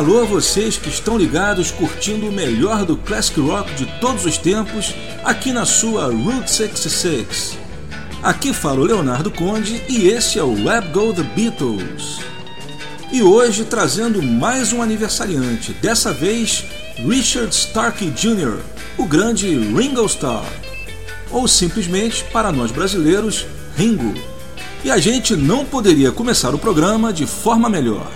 Alô a vocês que estão ligados curtindo o melhor do classic rock de todos os tempos aqui na sua Route 66. Aqui fala o Leonardo Conde e esse é o Web Go The Beatles. E hoje trazendo mais um aniversariante, dessa vez Richard Starkey Jr., o grande Ringo Starr, ou simplesmente para nós brasileiros, Ringo. E a gente não poderia começar o programa de forma melhor.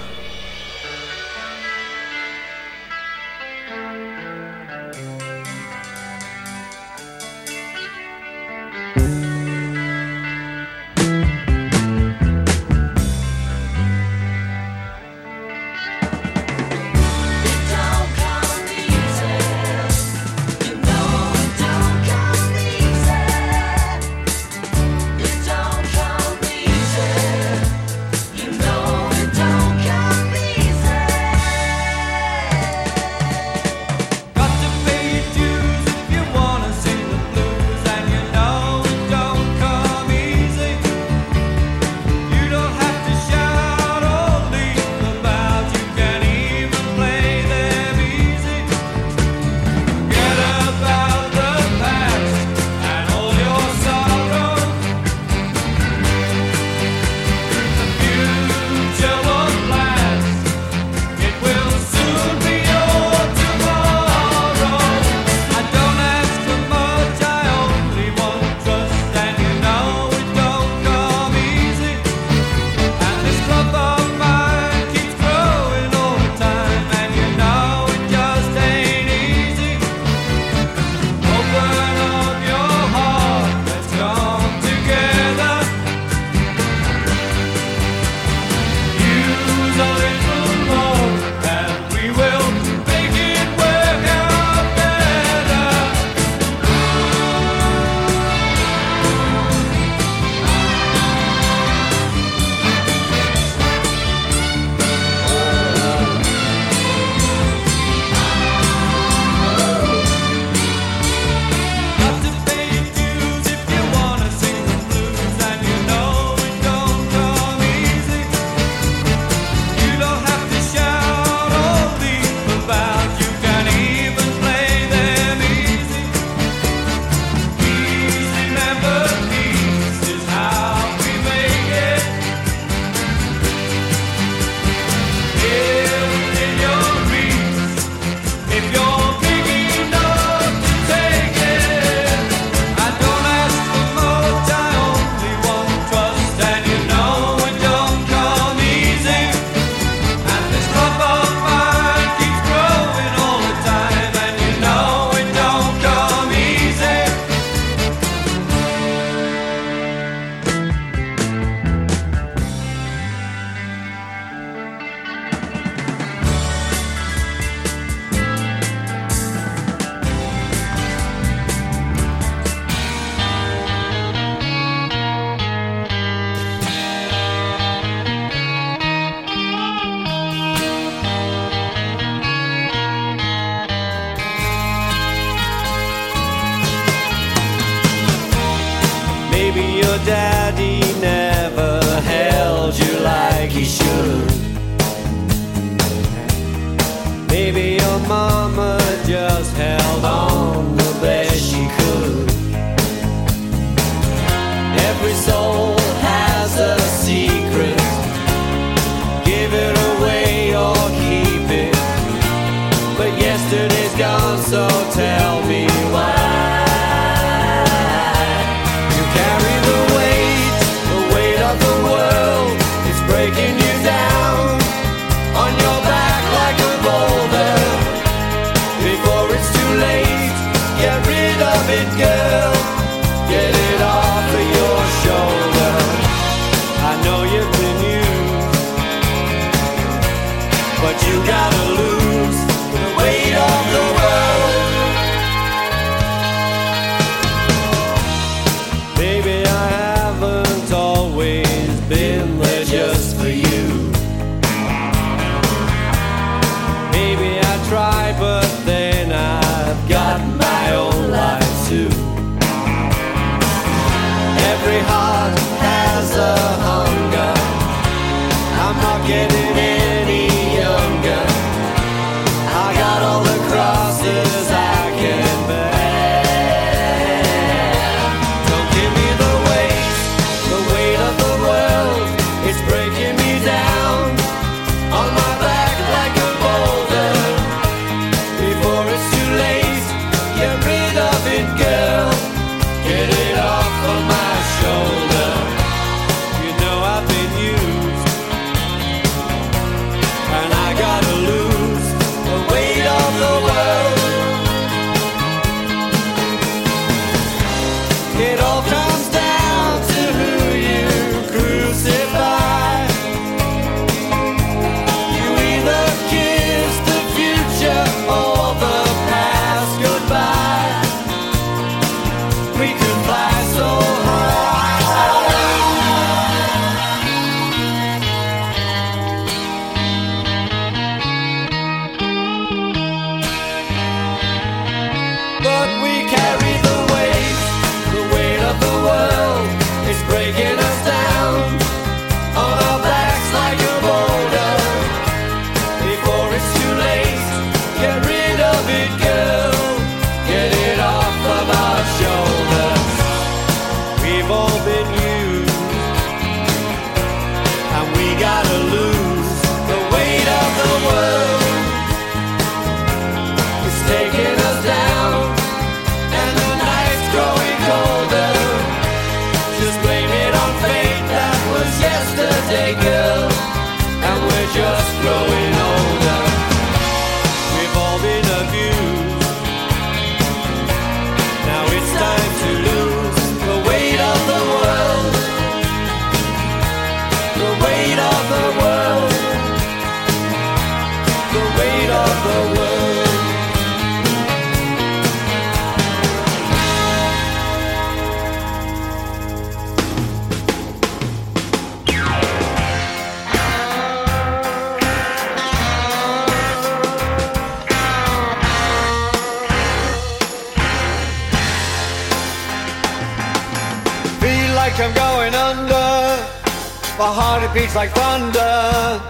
Beats like thunder.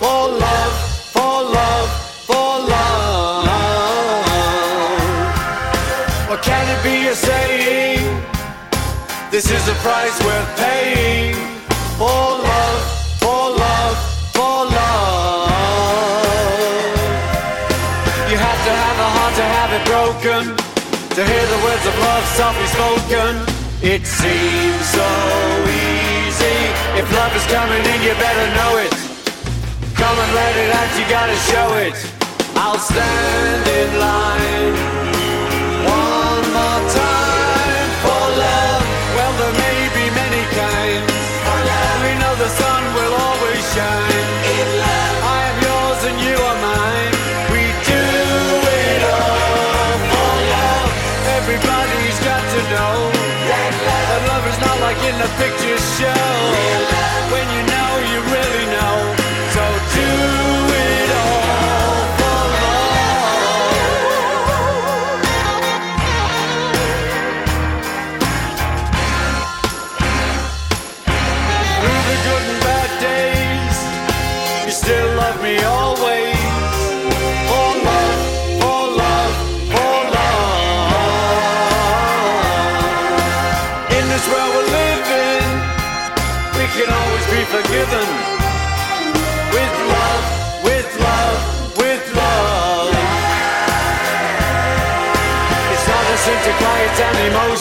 For love, for love, for love. What can it be you're saying? This is a price worth paying. For love, for love, for love. You have to have a heart to have it broken. To hear the words of love softly spoken. It seems so easy. If love is coming in, you better know it. Come and let it out, you gotta show it. I'll stand in line one more time not like in the pictures show. forgiven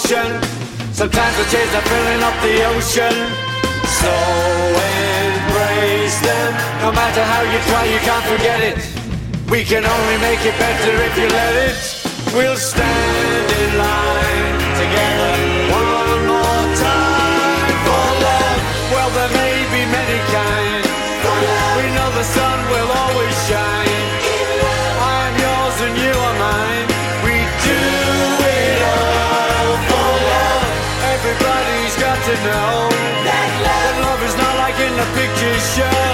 an emotion. Sometimes the tears are filling up the ocean. So embrace them. No matter how you try, you can't forget it. We can only make it better if you let it. We'll stand in line together one more time for love. Well, there may be many kinds. We know the sun will always shine. Got to know that love is not like in the pictures show.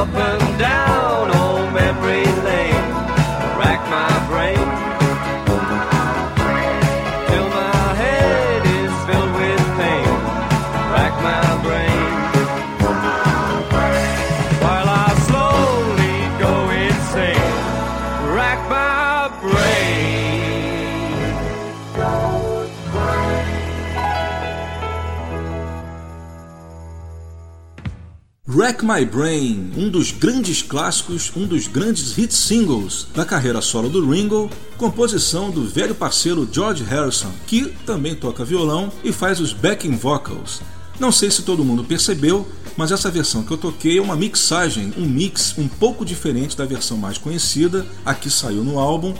Up and Rack My Brain, um dos grandes clássicos, um dos grandes hit singles da carreira solo do Ringo, composição do velho parceiro George Harrison, que também toca violão e faz os backing vocals. Não sei se todo mundo percebeu, mas essa versão que eu toquei é uma mixagem, um mix um pouco diferente da versão mais conhecida, a que saiu no álbum,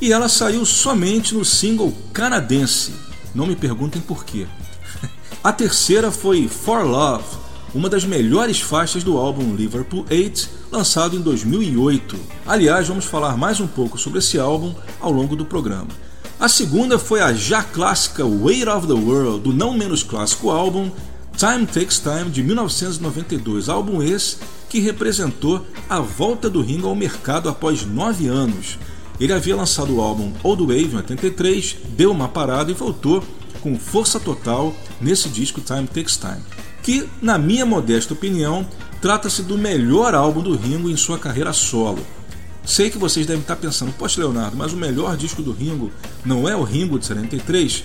e ela saiu somente no single canadense. Não me perguntem por quê. A terceira foi For Love, uma das melhores faixas do álbum Liverpool 8, lançado em 2008. Aliás, vamos falar mais um pouco sobre esse álbum ao longo do programa. A segunda foi a já clássica Weight of the World, do não menos clássico álbum Time Takes Time de 1992, álbum esse que representou a volta do Ringo ao mercado após nove anos. Ele havia lançado o álbum Old Wave em 83, deu uma parada e voltou com força total nesse disco Time Takes Time, que, na minha modesta opinião, trata-se do melhor álbum do Ringo em sua carreira solo. Sei que vocês devem estar pensando, poxa Leonardo, mas o melhor disco do Ringo não é o Ringo de 73?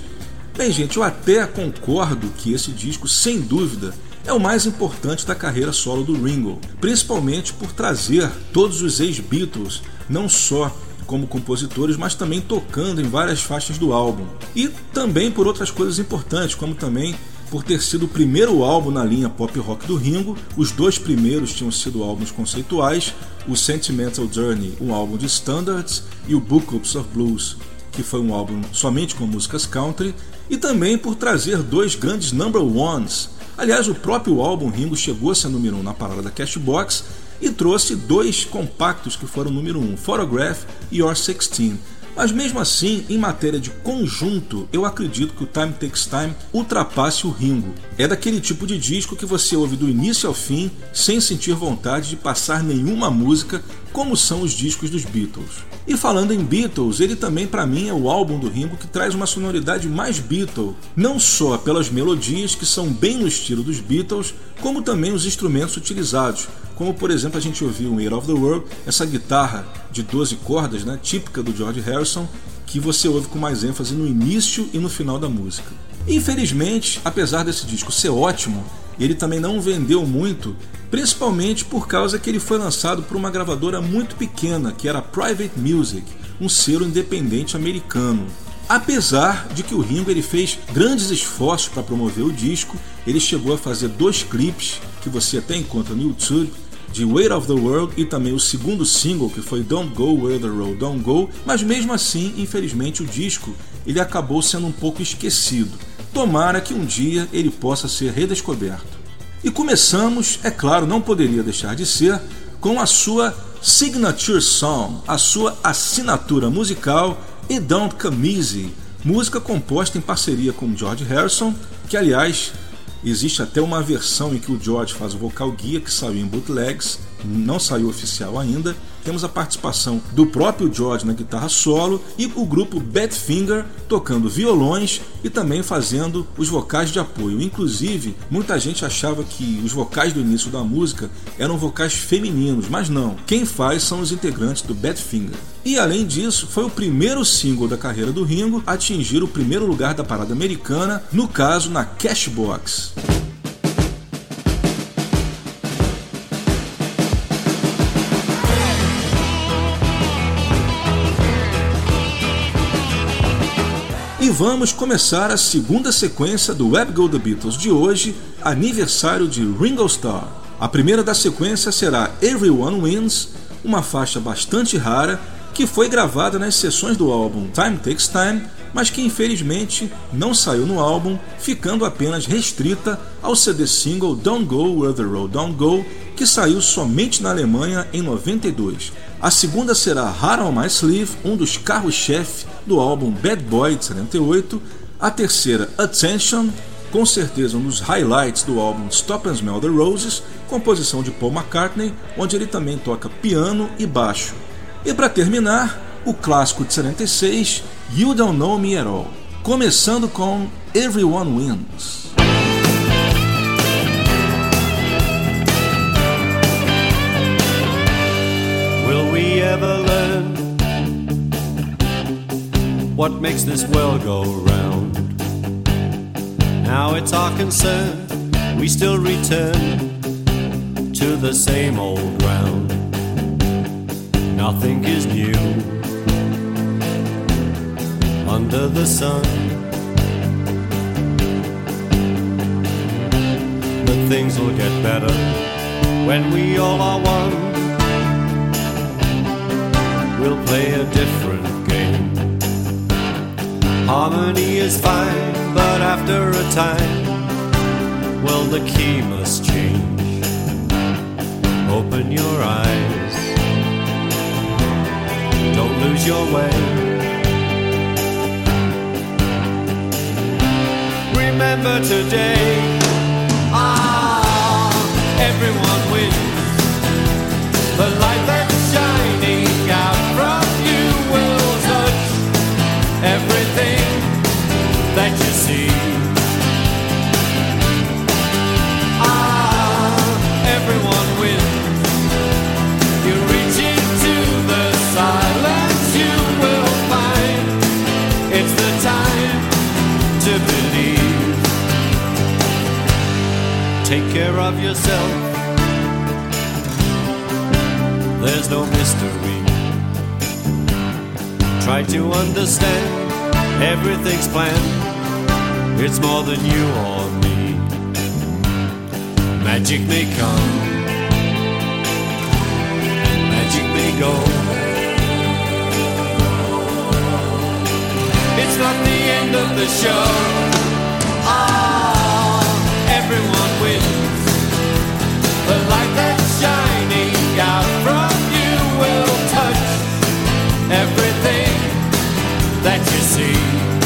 Bem, gente, eu até concordo que esse disco, sem dúvida, é o mais importante da carreira solo do Ringo, principalmente por trazer todos os ex-Beatles, não só como compositores, mas também tocando em várias faixas do álbum. E também por outras coisas importantes, como também por ter sido o primeiro álbum na linha pop rock do Ringo. Os dois primeiros tinham sido álbuns conceituais, o Sentimental Journey, um álbum de standards, e o Bookups of Blues, que foi um álbum somente com músicas country, e também por trazer dois grandes number ones. Aliás, o próprio álbum Ringo chegou a ser número 1 um na parada da Cashbox e trouxe dois compactos que foram número 1, um, Photograph e Your 16. Mas mesmo assim, em matéria de conjunto, eu acredito que o Time Takes Time ultrapasse o Ringo. É daquele tipo de disco que você ouve do início ao fim sem sentir vontade de passar nenhuma música, como são os discos dos Beatles. E falando em Beatles, ele também para mim é o álbum do Ringo que traz uma sonoridade mais Beatle, não só pelas melodias que são bem no estilo dos Beatles, como também os instrumentos utilizados, como por exemplo a gente ouviu em Air of the World, essa guitarra de 12 cordas, né, típica do George Harrison, que você ouve com mais ênfase no início e no final da música. Infelizmente, apesar desse disco ser ótimo, ele também não vendeu muito, principalmente por causa que ele foi lançado por uma gravadora muito pequena, que era Private Music, um selo independente americano. Apesar de que o Ringo ele fez grandes esforços para promover o disco, ele chegou a fazer dois clipes que você até encontra no YouTube de Weight of the World e também o segundo single que foi Don't Go Where the Road Don't Go, mas mesmo assim, infelizmente, o disco ele acabou sendo um pouco esquecido. Tomara que um dia ele possa ser redescoberto. E começamos, é claro, não poderia deixar de ser, com a sua Signature Song, a sua assinatura musical, e Don't Come Easy, música composta em parceria com George Harrison, que aliás existe até uma versão em que o George faz o vocal guia que saiu em bootlegs, não saiu oficial ainda, temos a participação do próprio George na guitarra solo e o grupo Badfinger tocando violões e também fazendo os vocais de apoio. Inclusive, muita gente achava que os vocais do início da música eram vocais femininos, mas não. Quem faz são os integrantes do Badfinger. E além disso, foi o primeiro single da carreira do Ringo a atingir o primeiro lugar da parada americana, no caso na Cashbox. Vamos começar a segunda sequência do Web Go The Beatles de hoje, aniversário de Ringo Starr. A primeira da sequência será Everyone Wins, uma faixa bastante rara que foi gravada nas sessões do álbum Time Takes Time, mas que infelizmente não saiu no álbum, ficando apenas restrita ao CD single Don't Go Where the Road Don't Go, que saiu somente na Alemanha em 92. A segunda será Hard on My Sleeve, um dos carros-chefe do álbum Bad Boy de 78. A terceira, Attention, com certeza um dos highlights do álbum Stop and Smell the Roses, composição de Paul McCartney, onde ele também toca piano e baixo. E para terminar, o clássico de 76, You Don't Know Me At All, começando com Everyone Wins. Ever learn what makes this world go round. Now it's our concern, we still return to the same old ground. Nothing is new under the sun. But things will get better when we all are one we'll play a different game. Harmony is fine, but after a time, well, the key must change. Open your eyes, don't lose your way. Remember today, ah, everyone wins. The light that's care of yourself. There's no mystery try to understand everything's planned. It's more than you or me. Magic may come, magic may go. It's not the end of the show. Ah, everyone wins. Everything that you see.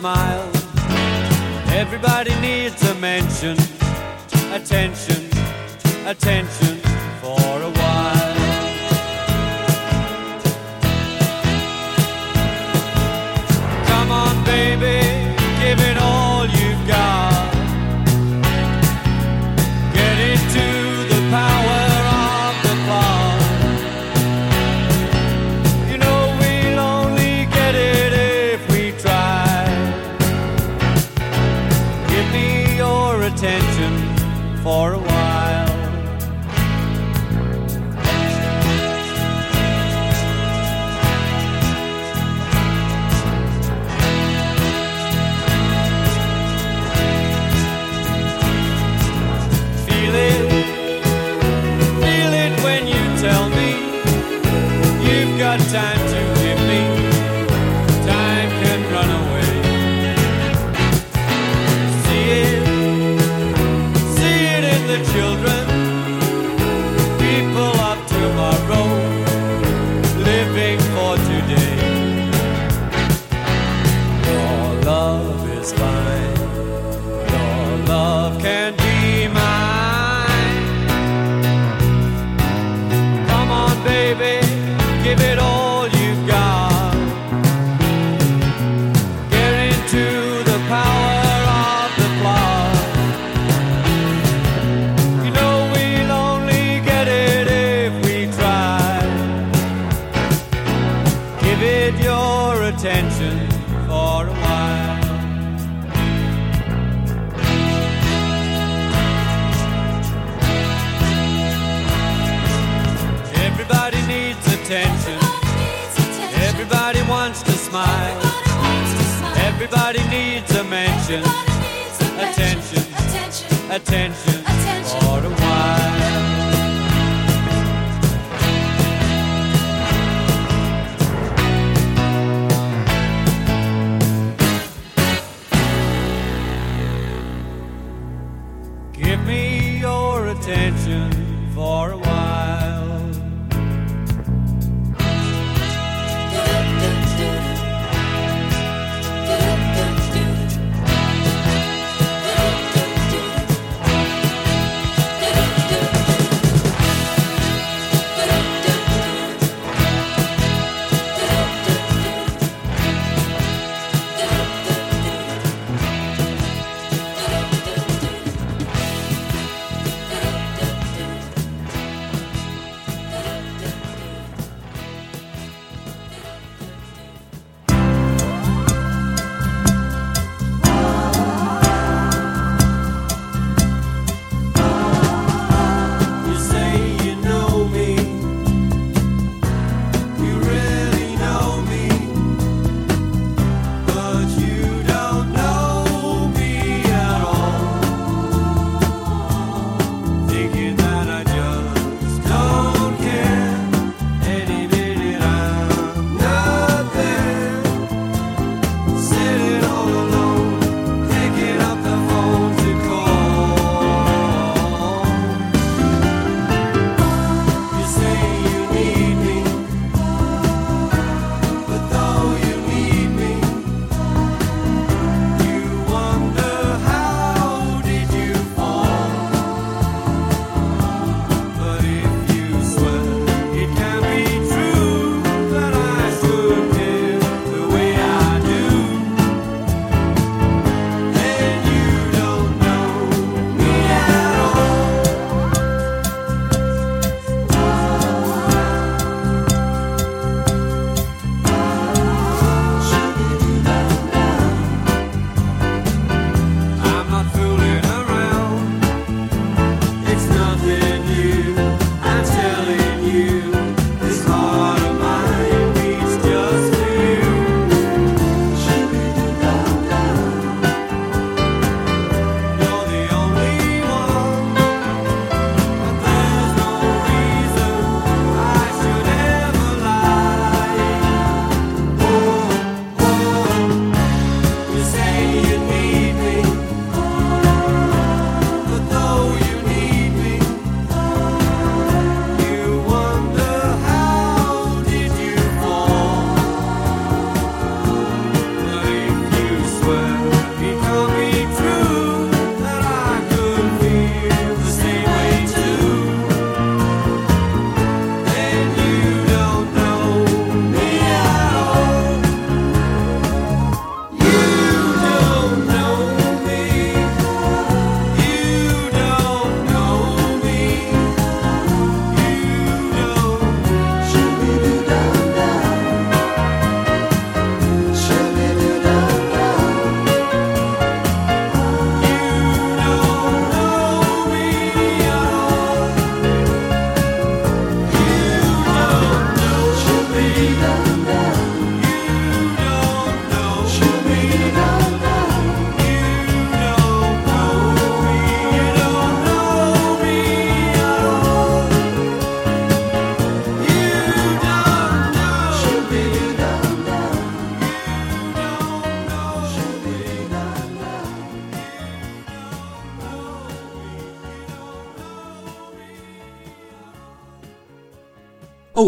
The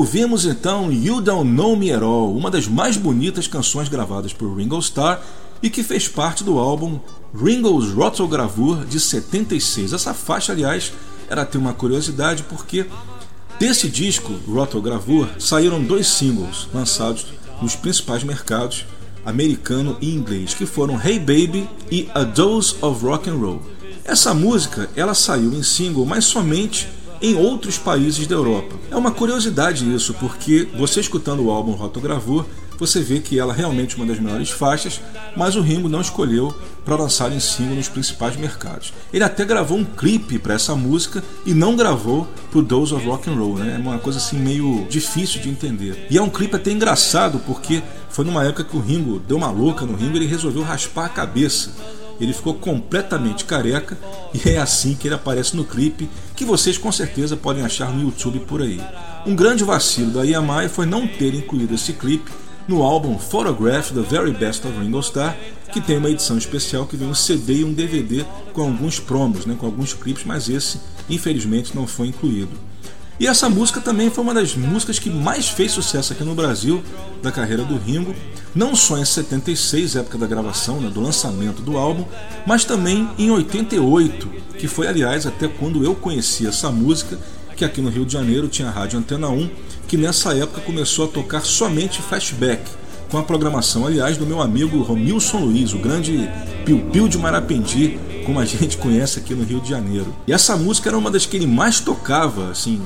Ouvimos então You Don't Know Me At All, uma das mais bonitas canções gravadas por Ringo Starr e que fez parte do álbum Ringo's Rotogravure de 76. Essa faixa, aliás, era ter uma curiosidade porque desse disco Rotogravure saíram dois singles lançados nos principais mercados americano e inglês, que foram Hey Baby e A Dose of Rock and Roll. Essa música, ela saiu em single, mas somente em outros países da Europa. É uma curiosidade isso, porque você escutando o álbum Rotogravur, você vê que ela é realmente uma das melhores faixas, mas o Ringo não escolheu para lançar em single nos principais mercados. Ele até gravou um clipe para essa música e não gravou para Dose of Rock and Roll, né? É uma coisa assim meio difícil de entender. E é um clipe até engraçado porque foi numa época que o Ringo deu uma louca no Ringo, ele resolveu raspar a cabeça. Ele ficou completamente careca e é assim que ele aparece no clipe que vocês com certeza podem achar no YouTube por aí. Um grande vacilo da EMI foi não ter incluído esse clipe no álbum Photograph The Very Best of Ringo Starr, que tem uma edição especial que vem um CD e um DVD com alguns promos, né, com alguns clipes, mas esse infelizmente não foi incluído. E essa música também foi uma das músicas que mais fez sucesso aqui no Brasil da carreira do Ringo, não só em 76, época da gravação, né, do lançamento do álbum, mas também em 88, que foi aliás até quando eu conheci essa música, que aqui no Rio de Janeiro tinha a Rádio Antena 1, que nessa época começou a tocar somente flashback, com a programação, aliás, do meu amigo Romilson Luiz, o grande piu-piu de Marapendi, como a gente conhece aqui no Rio de Janeiro. E essa música era uma das que ele mais tocava, assim,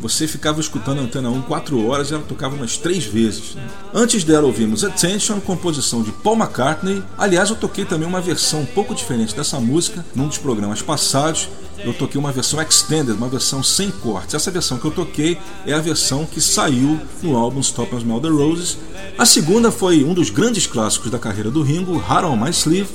você ficava escutando a Antena 1 4 horas e ela tocava umas 3 vezes. Né? Antes dela ouvimos Attention, composição de Paul McCartney. Aliás, eu toquei também uma versão um pouco diferente dessa música num dos programas passados. Eu toquei uma versão extended, uma versão sem cortes. Essa versão que eu toquei é a versão que saiu no álbum Stop and Smell the Roses. A segunda foi um dos grandes clássicos da carreira do Ringo, Heart on My Sleeve,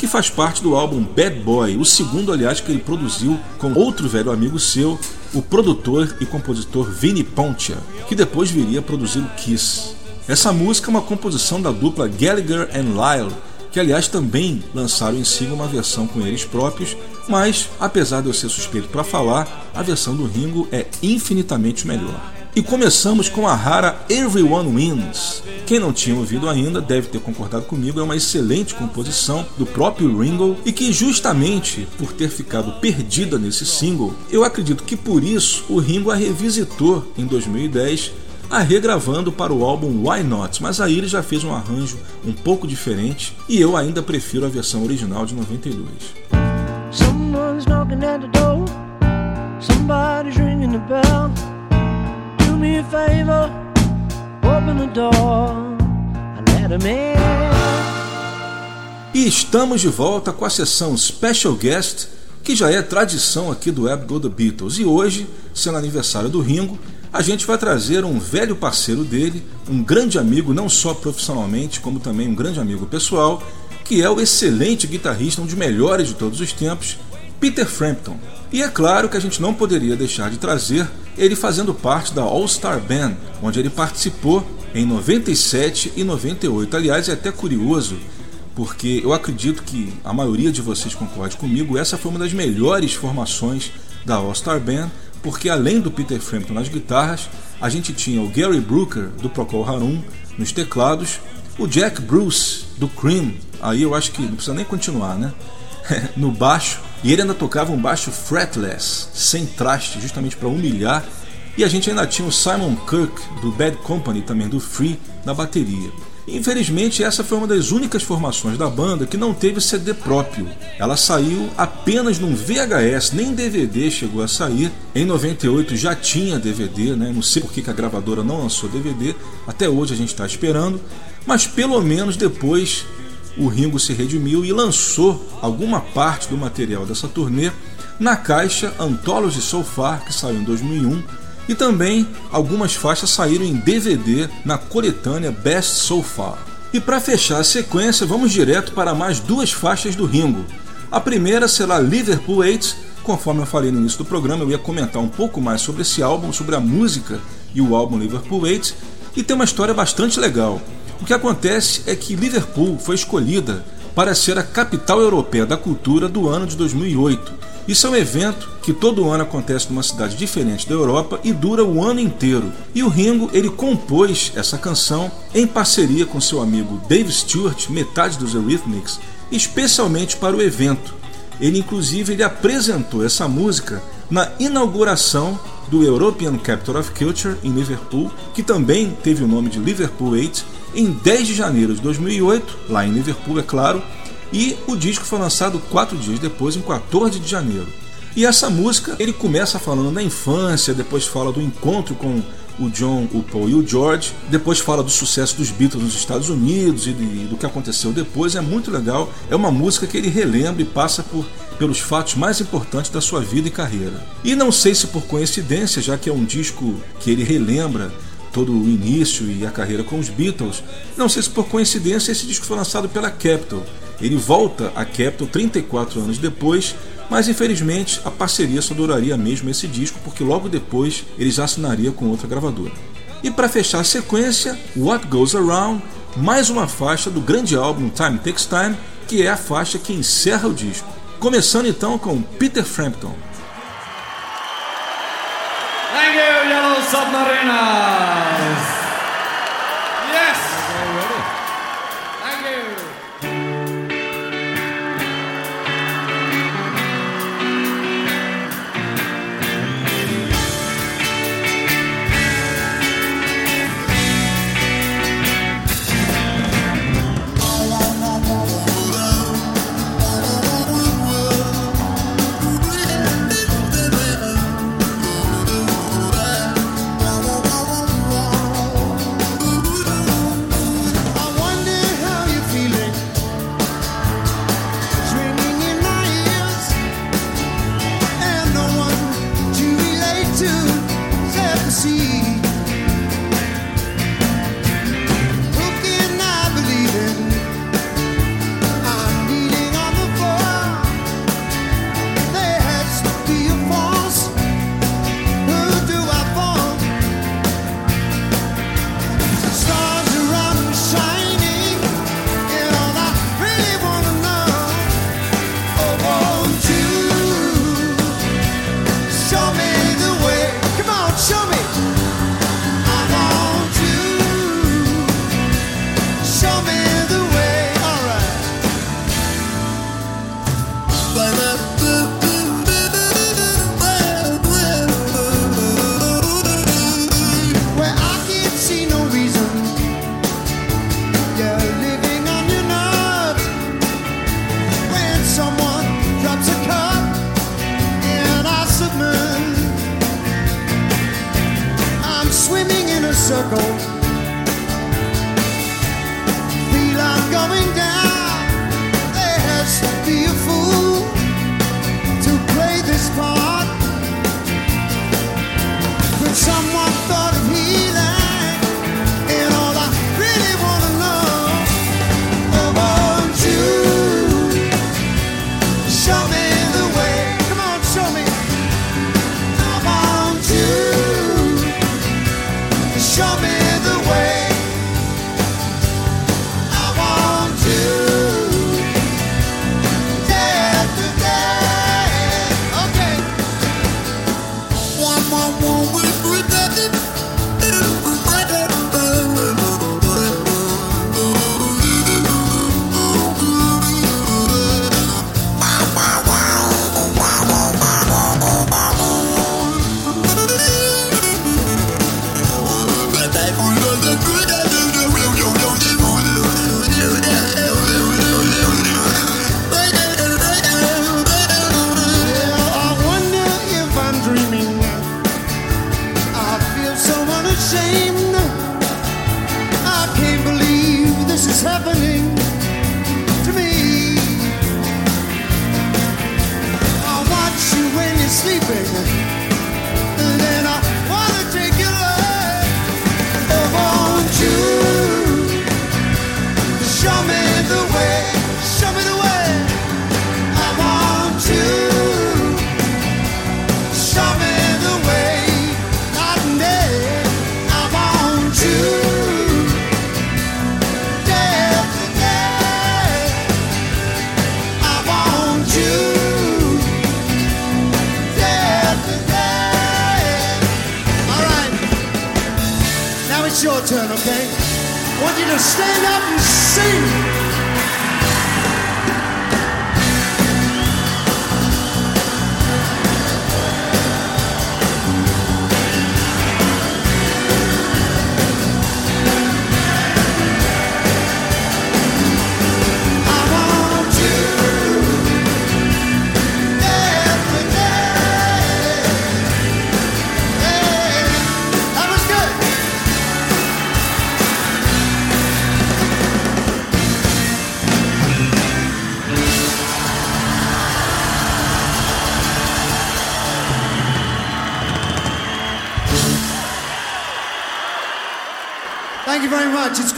que faz parte do álbum Bad Boy, o segundo, aliás, que ele produziu com outro velho amigo seu, o produtor e compositor Vinnie Poncia, que depois viria a produzir o Kiss. Essa música é uma composição da dupla Gallagher and Lyle, que aliás também lançaram em si uma versão com eles próprios, mas apesar de eu ser suspeito para falar, a versão do Ringo é infinitamente melhor. E começamos com a rara Everyone Wins. Quem não tinha ouvido ainda deve ter concordado comigo, é uma excelente composição do próprio Ringo e que, justamente por ter ficado perdida nesse single, eu acredito que por isso o Ringo a revisitou em 2010 a regravando para o álbum Why Not, mas aí ele já fez um arranjo um pouco diferente e eu ainda prefiro a versão original de 92. Someone's knocking at the door. Somebody's ringing the bell. Me a favor, open the door and let him in. E estamos de volta com a sessão Special Guest, que já é tradição aqui do Web Go The Beatles. E hoje, sendo aniversário do Ringo, a gente vai trazer um velho parceiro dele, um grande amigo, não só profissionalmente, como também um grande amigo pessoal, que é o excelente guitarrista, um dos melhores de todos os tempos, Peter Frampton. E é claro que a gente não poderia deixar de trazer ele fazendo parte da All Star Band, onde ele participou em 97 e 98. Aliás, é até curioso, porque eu acredito que a maioria de vocês concorde comigo, essa foi uma das melhores formações da All Star Band, porque além do Peter Frampton nas guitarras, a gente tinha o Gary Brooker do Procol Harum nos teclados, o Jack Bruce do Cream, aí eu acho que não precisa nem continuar, né? no baixo, e ele ainda tocava um baixo fretless, sem traste, justamente para humilhar. E a gente ainda tinha o Simon Kirk do Bad Company, também do Free, na bateria. Infelizmente, essa foi uma das únicas formações da banda que não teve CD próprio. Ela saiu apenas num VHS, nem DVD chegou a sair. Em 98 já tinha DVD, né? não sei por que a gravadora não lançou DVD, até hoje a gente está esperando, mas pelo menos depois o Ringo se redimiu e lançou alguma parte do material dessa turnê na caixa Anthology So Far, que saiu em 2001, e também algumas faixas saíram em DVD na coletânea Best So Far. E para fechar a sequência, vamos direto para mais duas faixas do Ringo. A primeira será Liverpool 8, conforme eu falei no início do programa, eu ia comentar um pouco mais sobre esse álbum, sobre a música e o álbum Liverpool 8, e tem uma história bastante legal. O que acontece é que Liverpool foi escolhida para ser a capital europeia da cultura do ano de 2008. Isso é um evento que todo ano acontece numa cidade diferente da Europa e dura o ano inteiro. E o Ringo ele compôs essa canção em parceria com seu amigo Dave Stewart, metade dos Eurythmics, especialmente para o evento. Ele inclusive ele apresentou essa música na inauguração do European Capital of Culture em Liverpool, que também teve o nome de Liverpool 8, em 10 de janeiro de 2008, lá em Liverpool, é claro, e o disco foi lançado quatro dias depois, em 14 de janeiro. E essa música ele começa falando da infância, depois fala do encontro com o John, o Paul e o George. Depois fala do sucesso dos Beatles nos Estados Unidos e do que aconteceu depois. É muito legal. É uma música que ele relembra e passa por pelos fatos mais importantes da sua vida e carreira. E não sei se por coincidência, já que é um disco que ele relembra todo o início e a carreira com os Beatles, não sei se por coincidência esse disco foi lançado pela Capitol. Ele volta à Capitol 34 anos depois, mas infelizmente a parceria só duraria mesmo esse disco, porque logo depois ele já assinaria com outra gravadora. E para fechar a sequência, What Goes Around, mais uma faixa do grande álbum Time Takes Time, que é a faixa que encerra o disco. Começando então com Peter Frampton. Submarinas. it's your turn, okay? I want you to stand up and sing.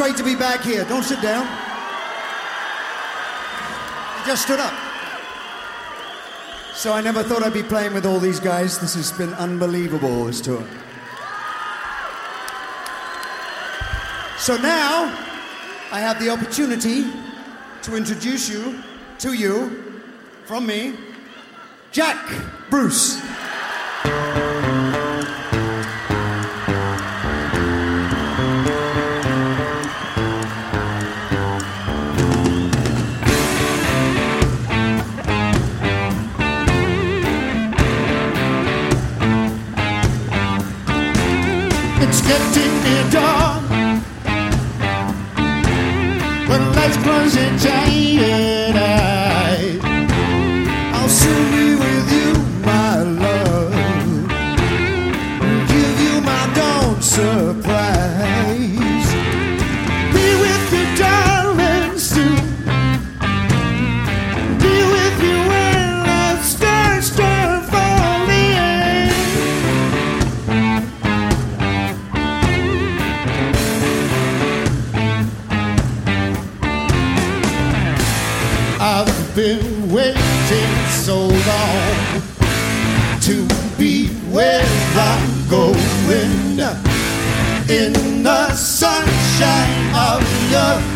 Great to be back here. Don't sit down. I just stood up. So I never thought I'd be playing with all these guys. This has been unbelievable, this tour. So now I have the opportunity to introduce you to you from me, Jack Bruce. Getting near dawn When life's closing tight I, I'll soon be with you, my love. Give you my dawn surprise. In the sunshine of your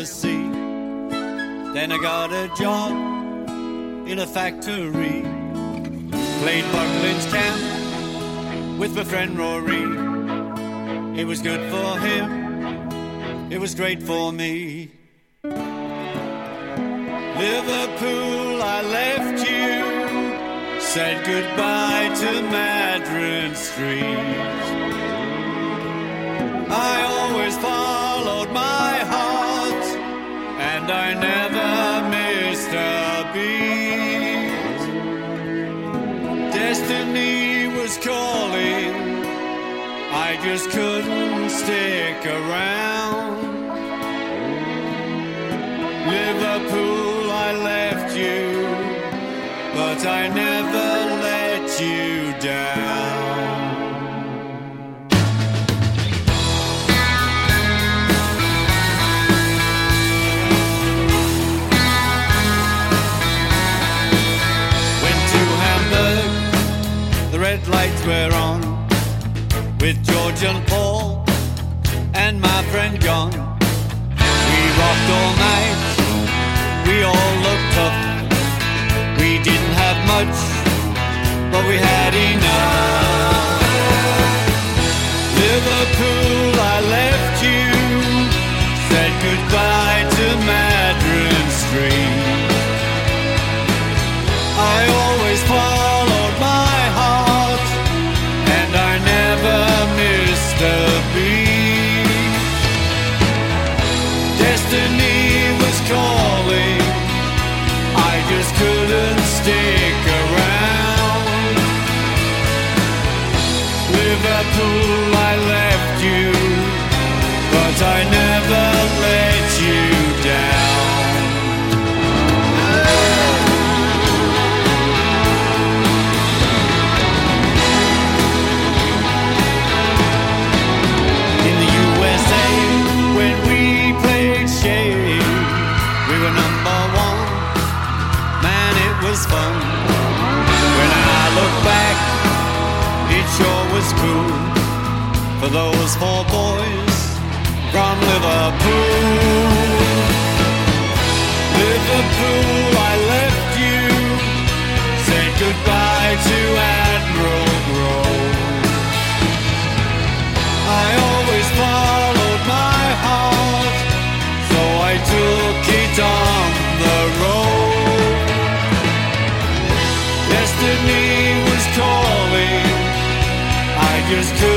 the sea. Then I got a job in a factory. Played Buckland's camp with my friend Rory. It was good for him, it was great for me. Liverpool, I left you, said goodbye to Madron Street. I never missed a beat. Destiny was calling, I just couldn't stick around. Liverpool, I left you, but I never lights were on with George and Paul and my friend John. We rocked all night, we all looked tough. We didn't have much, but we had enough. Liverpool, for those four boys from Liverpool. Liverpool, I left you. Say goodbye to Admiral Grove. I always followed my heart, so I took it on the road. Destiny was calling. I just couldn't.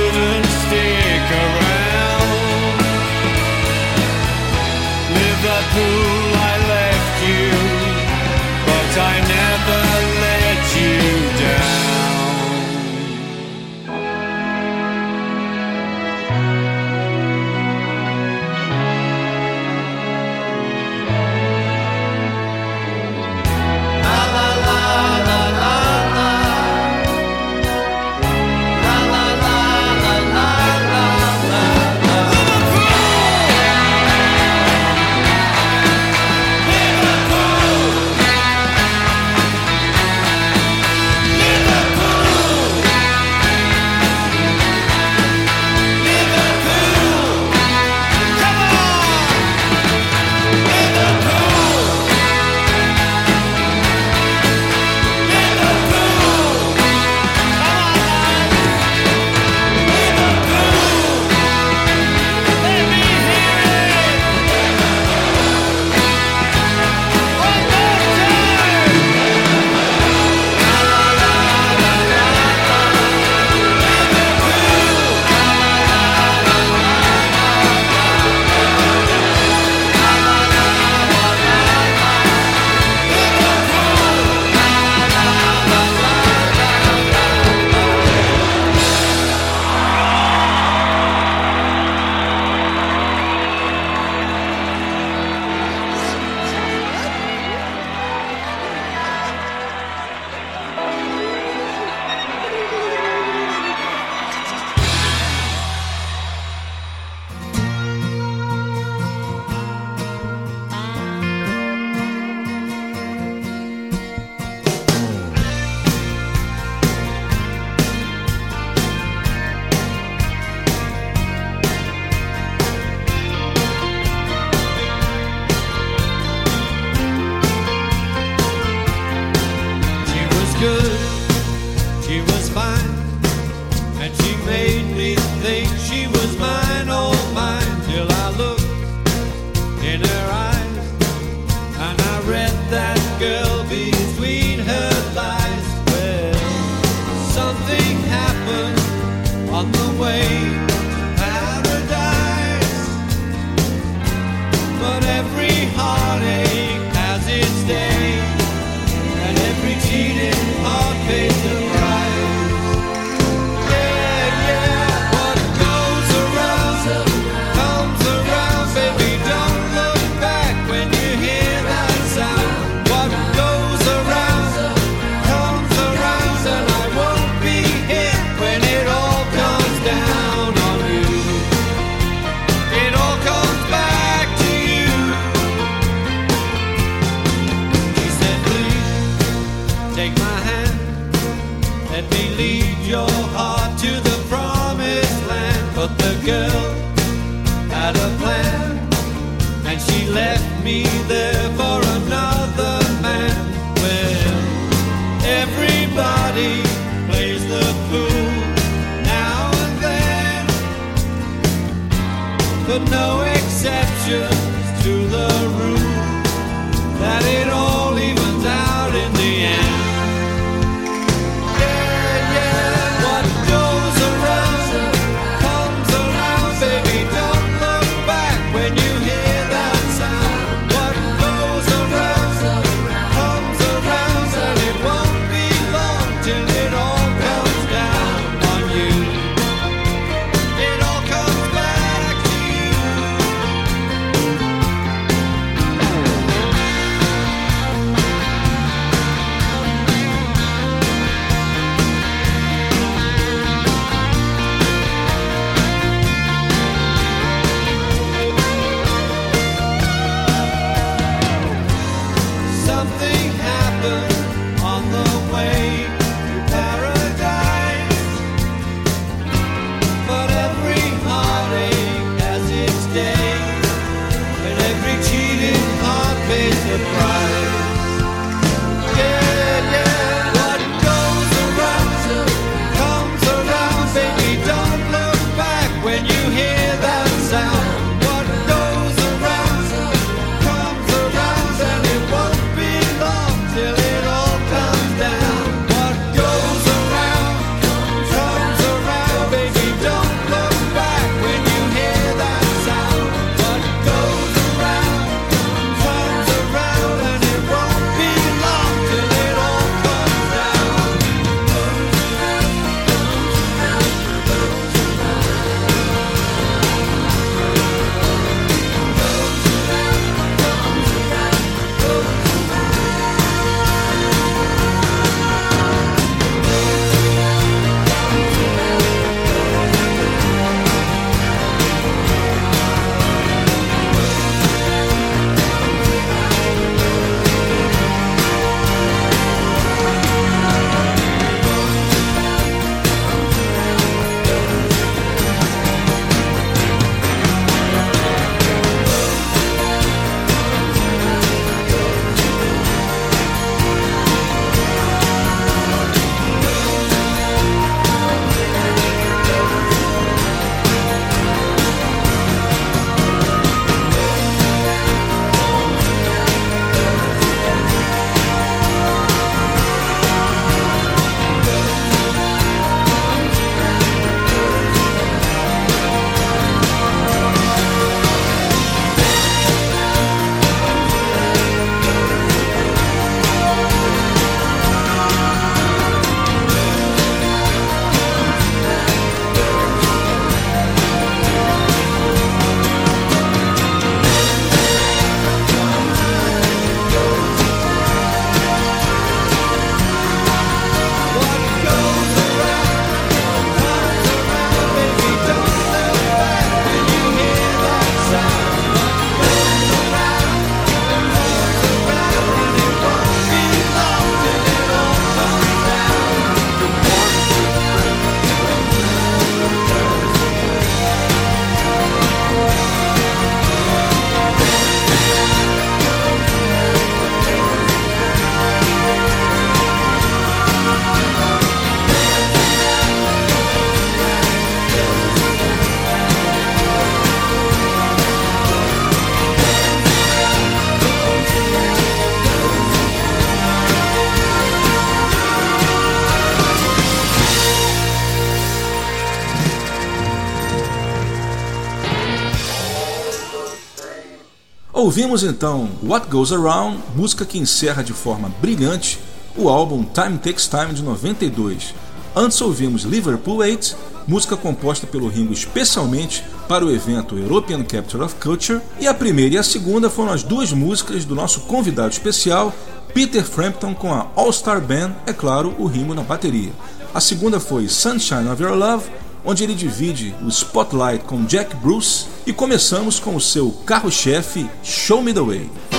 Ouvimos então What Goes Around, música que encerra de forma brilhante o álbum Time Takes Time de 92. Antes ouvimos Liverpool 8, música composta pelo Ringo especialmente para o evento European Capture of Culture, e a primeira e a segunda foram as duas músicas do nosso convidado especial, Peter Frampton com a All Star Band, é claro, o Ringo na bateria. A segunda foi Sunshine of Your Love, onde ele divide o spotlight com Jack Bruce, e começamos com o seu carro-chefe Show Me the Way.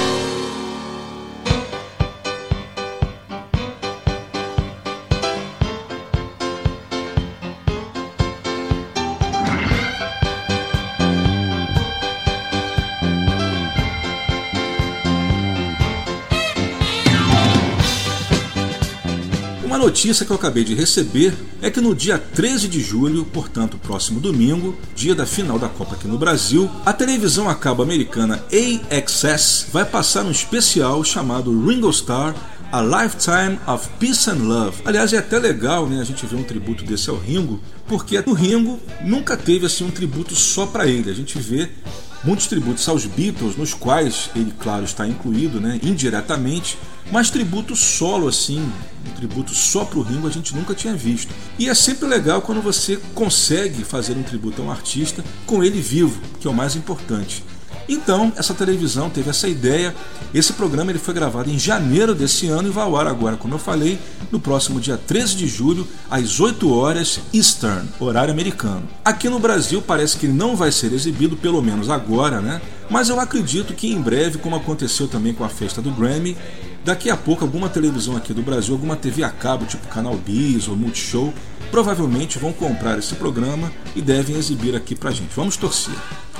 Notícia que eu acabei de receber é que no dia 13 de julho, portanto próximo domingo, dia da final da Copa aqui no Brasil, a televisão a cabo americana AXS vai passar um especial chamado Ringo Starr A Lifetime of Peace and Love. Aliás, é até legal né, a gente ver um tributo desse ao Ringo, porque o Ringo nunca teve assim um tributo só para ele. A gente vê muitos tributos aos Beatles, nos quais ele, claro, está incluído, né, indiretamente, mas tributo solo assim, um tributo só pro Ringo a gente nunca tinha visto. E é sempre legal quando você consegue fazer um tributo a um artista com ele vivo, que é o mais importante. Então, essa televisão teve essa ideia. Esse programa ele foi gravado em janeiro desse ano e vai ao ar agora, como eu falei, no próximo dia 13 de julho, às 8 horas Eastern, horário americano. Aqui no Brasil parece que não vai ser exibido, pelo menos agora, né? Mas eu acredito que em breve, como aconteceu também com a festa do Grammy, daqui a pouco alguma televisão aqui do Brasil, alguma TV a cabo, tipo Canal Bis ou Multishow, provavelmente vão comprar esse programa e devem exibir aqui pra gente. Vamos torcer.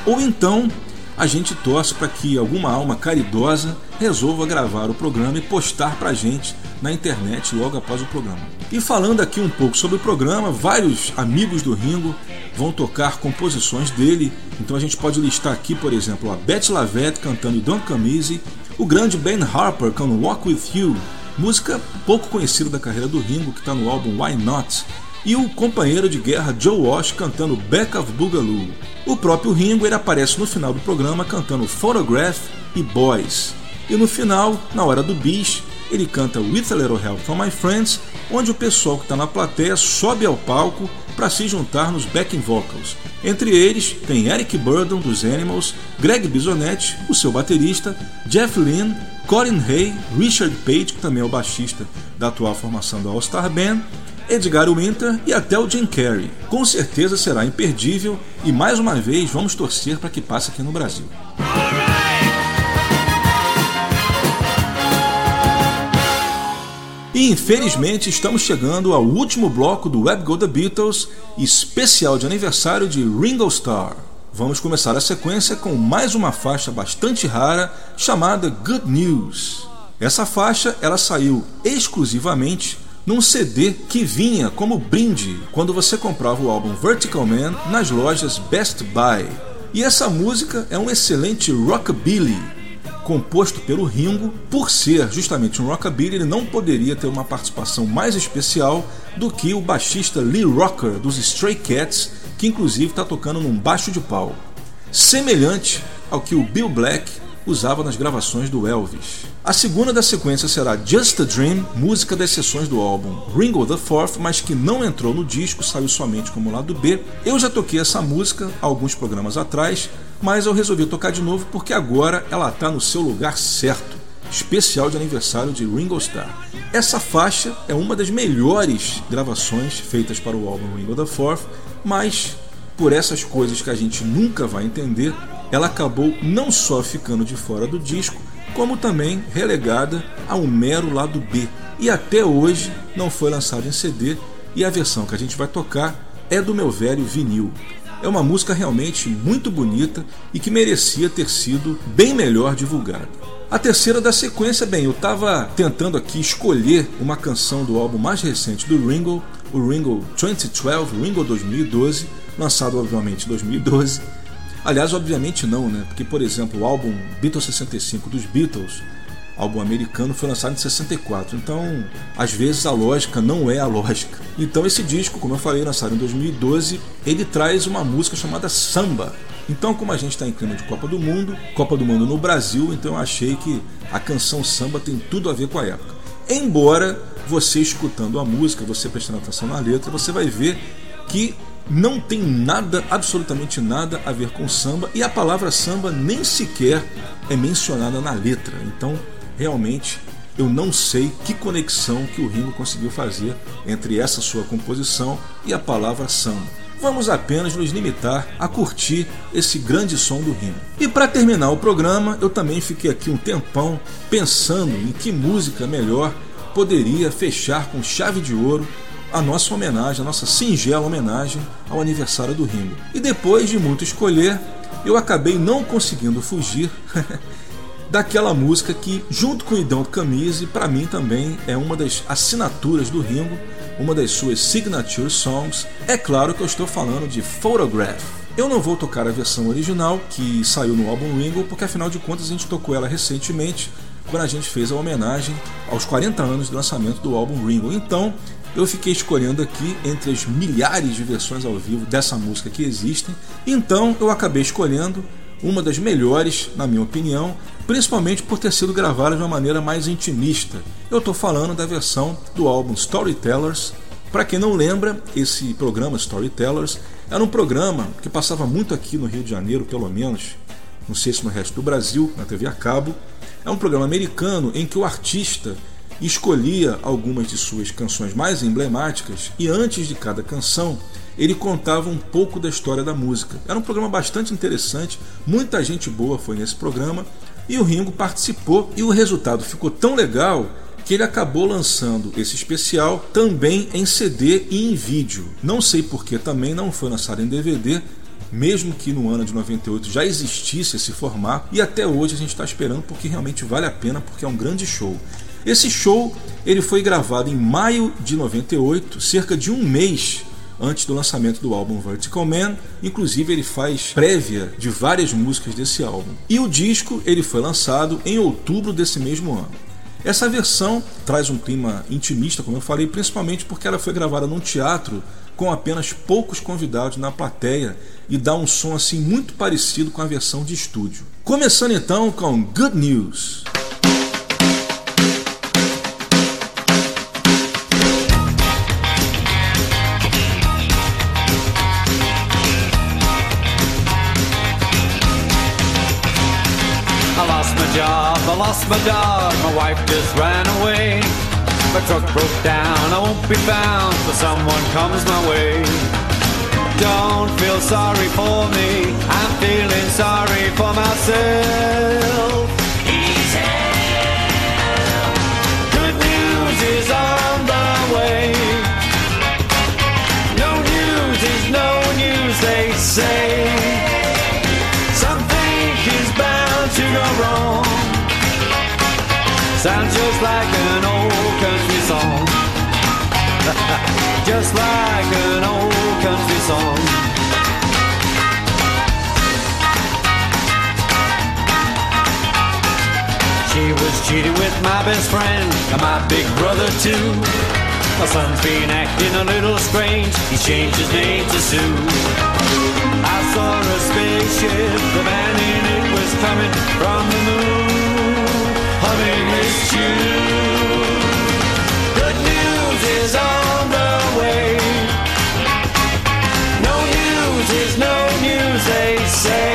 Ou então a gente torce para que alguma alma caridosa resolva gravar o programa e postar para a gente na internet logo após o programa. E falando aqui um pouco sobre o programa, vários amigos do Ringo vão tocar composições dele, então a gente pode listar aqui, por exemplo, a Bette Lavette cantando Don't Come Easy, o grande Ben Harper com Walk With You, música pouco conhecida da carreira do Ringo que está no álbum Why Not, e o companheiro de guerra Joe Walsh cantando Back of Boogaloo. O próprio Ringo ele aparece no final do programa cantando Photograph e Boys. E no final, na hora do bis, ele canta With a Little Help from My Friends, onde o pessoal que está na plateia sobe ao palco para se juntar nos backing vocals. Entre eles tem Eric Burdon dos Animals, Greg Bisonetti, o seu baterista, Jeff Lynne, Colin Hay, Richard Page, que também é o baixista da atual formação da All Star Band, Edgar Winter e até o Jim Carrey. Com certeza será imperdível e mais uma vez vamos torcer para que passe aqui no Brasil. E infelizmente estamos chegando ao último bloco do Web Go The Beatles, especial de aniversário de Ringo Starr. Vamos começar a sequência com mais uma faixa bastante rara chamada Good News. Essa faixa ela saiu exclusivamente num CD que vinha como brinde quando você comprava o álbum Vertical Man nas lojas Best Buy. E essa música é um excelente rockabilly composto pelo Ringo. Por ser justamente um rockabilly, ele não poderia ter uma participação mais especial do que o baixista Lee Rocker dos Stray Cats, que inclusive está tocando num baixo de pau, semelhante ao que o Bill Black usava nas gravações do Elvis. A segunda da sequência será Just a Dream, música das sessões do álbum Ringo the Fourth, mas que não entrou no disco, saiu somente como lado B. Eu já toquei essa música alguns programas atrás, mas eu resolvi tocar de novo porque agora ela está no seu lugar certo. Especial de aniversário de Ringo Starr. Essa faixa é uma das melhores gravações feitas para o álbum Ringo the Fourth, mas por essas coisas que a gente nunca vai entender, ela acabou não só ficando de fora do disco, como também relegada a um mero lado B. E até hoje não foi lançado em CD, e a versão que a gente vai tocar é do meu velho vinil. É uma música realmente muito bonita e que merecia ter sido bem melhor divulgada. A terceira da sequência, bem, eu estava tentando aqui escolher uma canção do álbum mais recente do Ringo, o Ringo 2012, Ringo 2012, lançado obviamente em 2012. Aliás, obviamente não, né? Porque, por exemplo, o álbum Beatles 65 dos Beatles, álbum americano, foi lançado em 64. Então, às vezes a lógica não é a lógica. Então, esse disco, como eu falei, lançado em 2012, ele traz uma música chamada Samba. Então, como a gente está em clima de Copa do Mundo, Copa do Mundo no Brasil, então eu achei que a canção samba tem tudo a ver com a época. Embora você escutando a música, você prestando atenção na letra, você vai ver que não tem nada, absolutamente nada a ver com samba e a palavra samba nem sequer é mencionada na letra. Então, realmente, eu não sei que conexão que o Ringo conseguiu fazer entre essa sua composição e a palavra samba. Vamos apenas nos limitar a curtir esse grande som do Ringo. E para terminar o programa, eu também fiquei aqui um tempão pensando em que música melhor poderia fechar com chave de ouro a nossa homenagem, a nossa singela homenagem ao aniversário do Ringo. E depois de muito escolher, eu acabei não conseguindo fugir daquela música que, junto com o Idão Camise, para mim também é uma das assinaturas do Ringo, uma das suas signature songs. É claro que eu estou falando de Photograph. Eu não vou tocar a versão original que saiu no álbum Ringo, porque afinal de contas a gente tocou ela recentemente quando a gente fez a homenagem aos 40 anos do lançamento do álbum Ringo. Então, eu fiquei escolhendo aqui entre as milhares de versões ao vivo dessa música que existem. Então eu acabei escolhendo uma das melhores, na minha opinião, principalmente por ter sido gravada de uma maneira mais intimista. Eu estou falando da versão do álbum Storytellers. Para quem não lembra, esse programa Storytellers era um programa que passava muito aqui no Rio de Janeiro, pelo menos, não sei se no resto do Brasil, na TV a cabo. É um programa americano em que o artista escolhia algumas de suas canções mais emblemáticas e antes de cada canção ele contava um pouco da história da música. Era um programa bastante interessante, muita gente boa foi nesse programa e o Ringo participou e o resultado ficou tão legal que ele acabou lançando esse especial também em CD e em vídeo. Não sei porque também não foi lançado em DVD, mesmo que no ano de 98 já existisse esse formato, e até hoje a gente está esperando porque realmente vale a pena, porque é um grande show. Esse show ele foi gravado em maio de 98, cerca de um mês antes do lançamento do álbum Vertical Man. Inclusive ele faz prévia de várias músicas desse álbum. E o disco ele foi lançado em outubro desse mesmo ano. Essa versão traz um clima intimista, como eu falei, principalmente porque ela foi gravada num teatro com apenas poucos convidados na plateia e dá um som assim muito parecido com a versão de estúdio. Começando então com Good News. I lost my dog, my wife just ran away. My truck broke down, I won't be found till someone comes my way. Don't feel sorry for me, I'm feeling sorry for myself. Sounds just like an old country song. just like an old country song. She was cheating with my best friend and my big brother too. My son's been acting a little strange. He changed his name to Sue. I saw a spaceship, the man in it was coming from the moon, humming his tune. Good news is on the way. No news is no news, they say.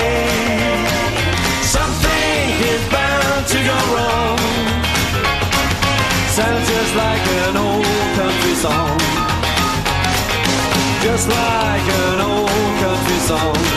Something is bound to go wrong. Sounds just like an old country song. Just like an old country song.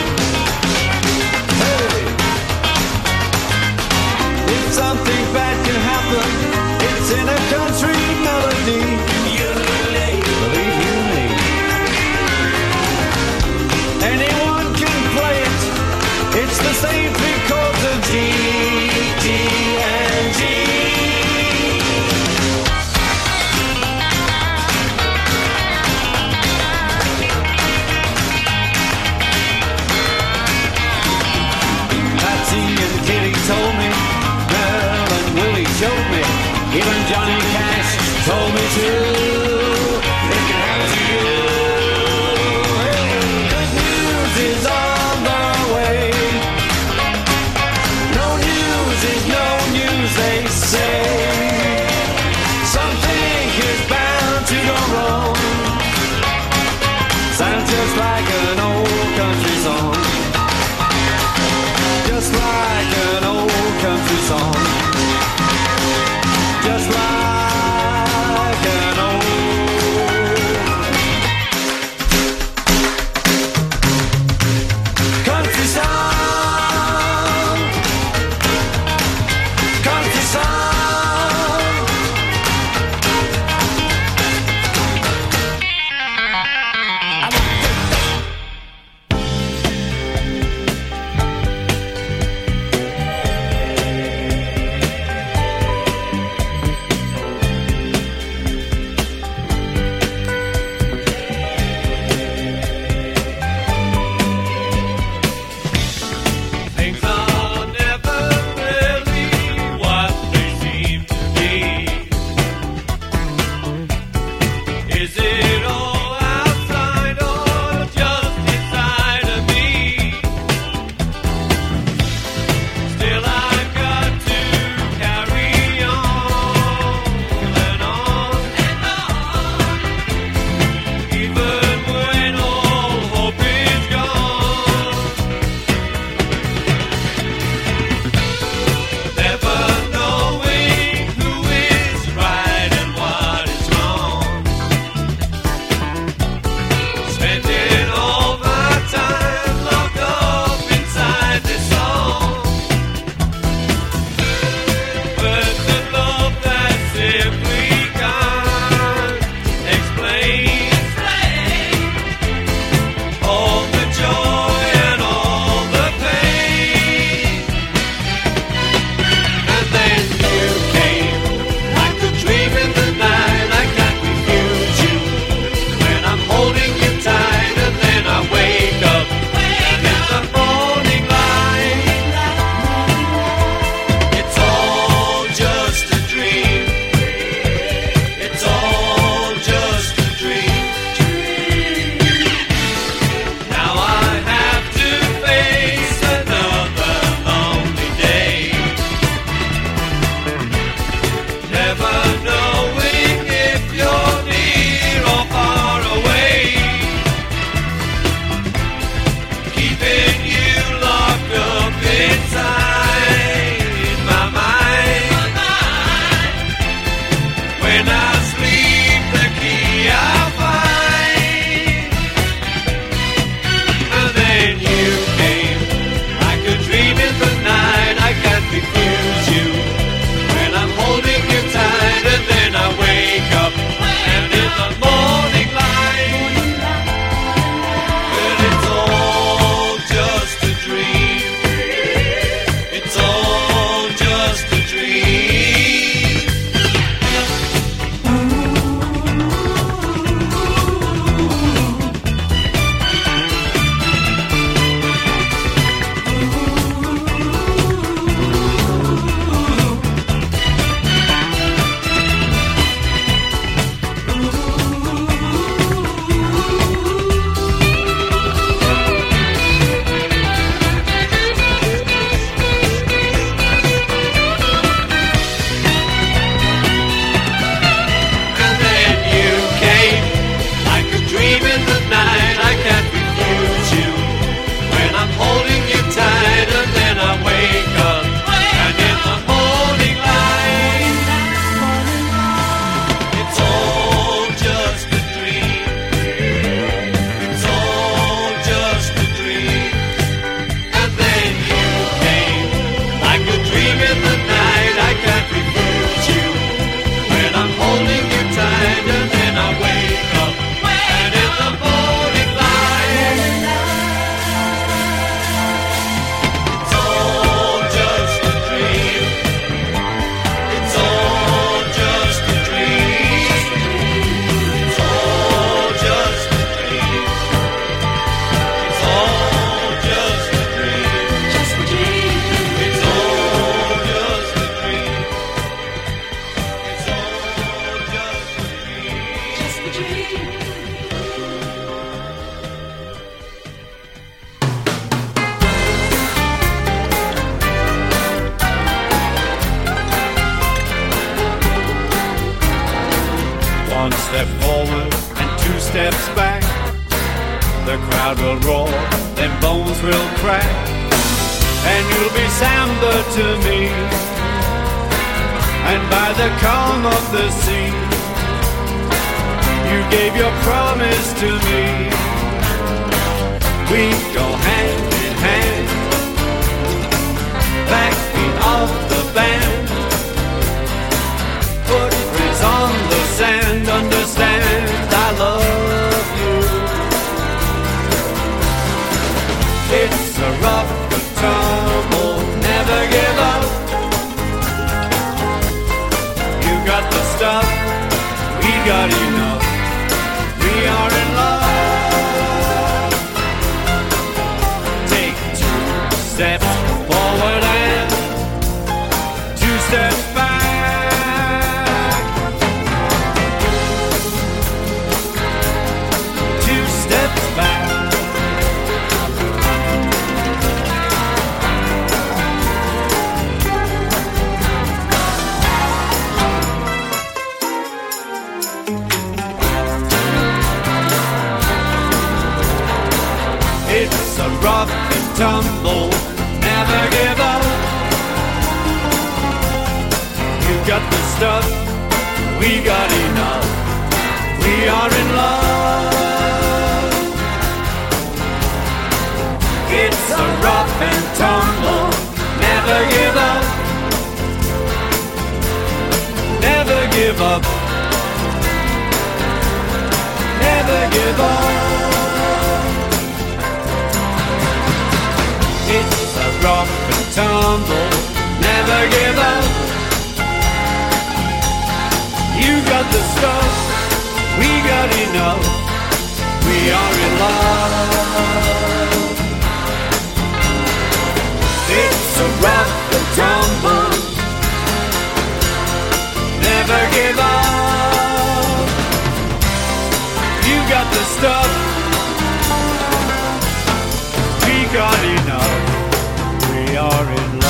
The calm of the sea, you gave your promise to me. We go hand in hand, backbeat of the band. Footprints on the sand, understand I love you. It's a rough we got enough. Tumble, never give up. You got the stuff, we got enough. We are in love. It's a rough and tumble, never give up. Never give up. Never give up. Rock and tumble, never give up. You got the stuff, we got enough. We are in love. It's a rock and tumble, never give up. You got the stuff. We got enough married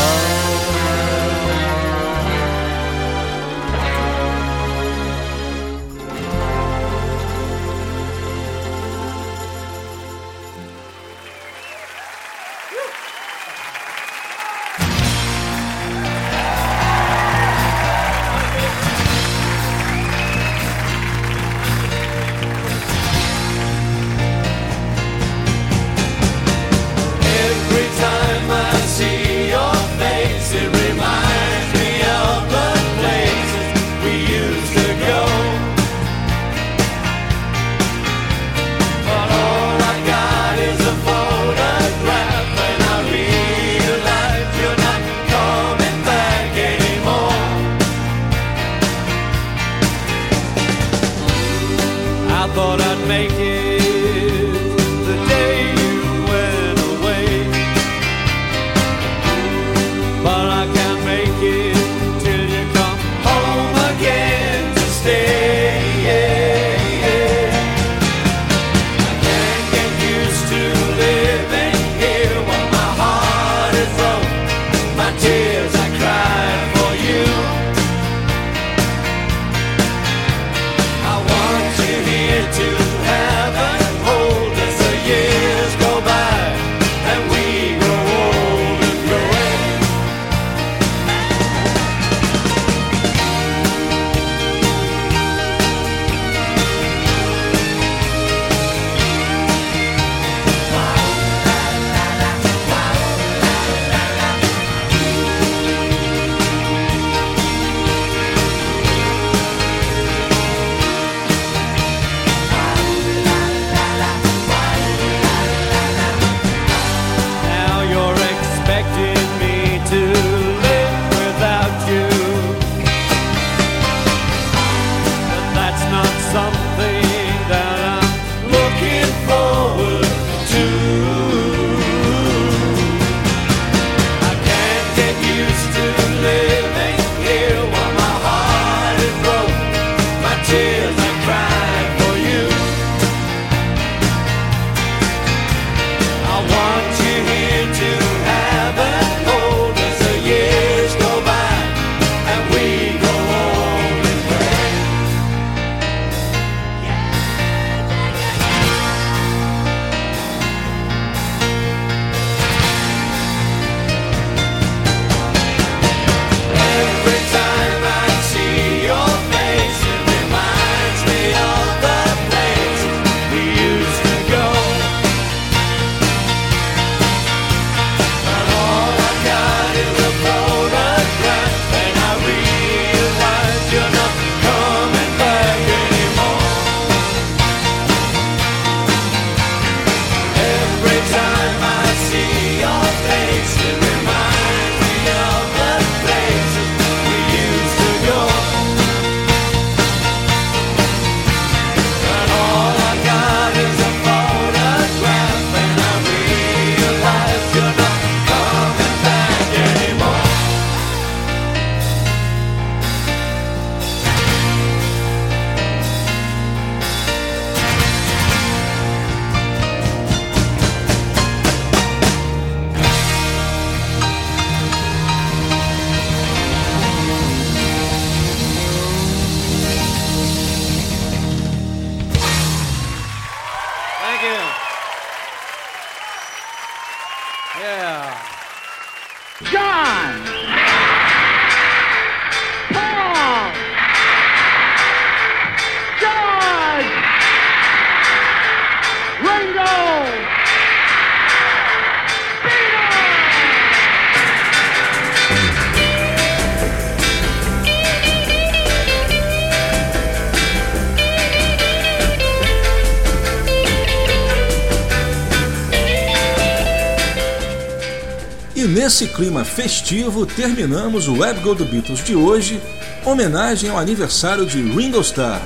nesse clima festivo, terminamos o Web Go do Beatles de hoje, homenagem ao aniversário de Ringo Starr.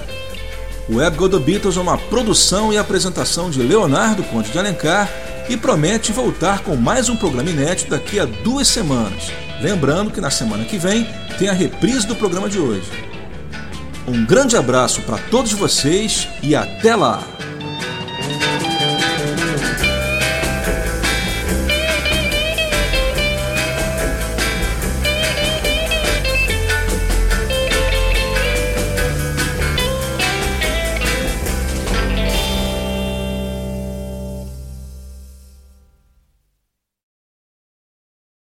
O Web Go do Beatles é uma produção e apresentação de Leonardo Conde de Alencar e promete voltar com mais um programa inédito daqui a duas semanas. Lembrando que na semana que vem tem a reprise do programa de hoje. Um grande abraço para todos vocês e até lá!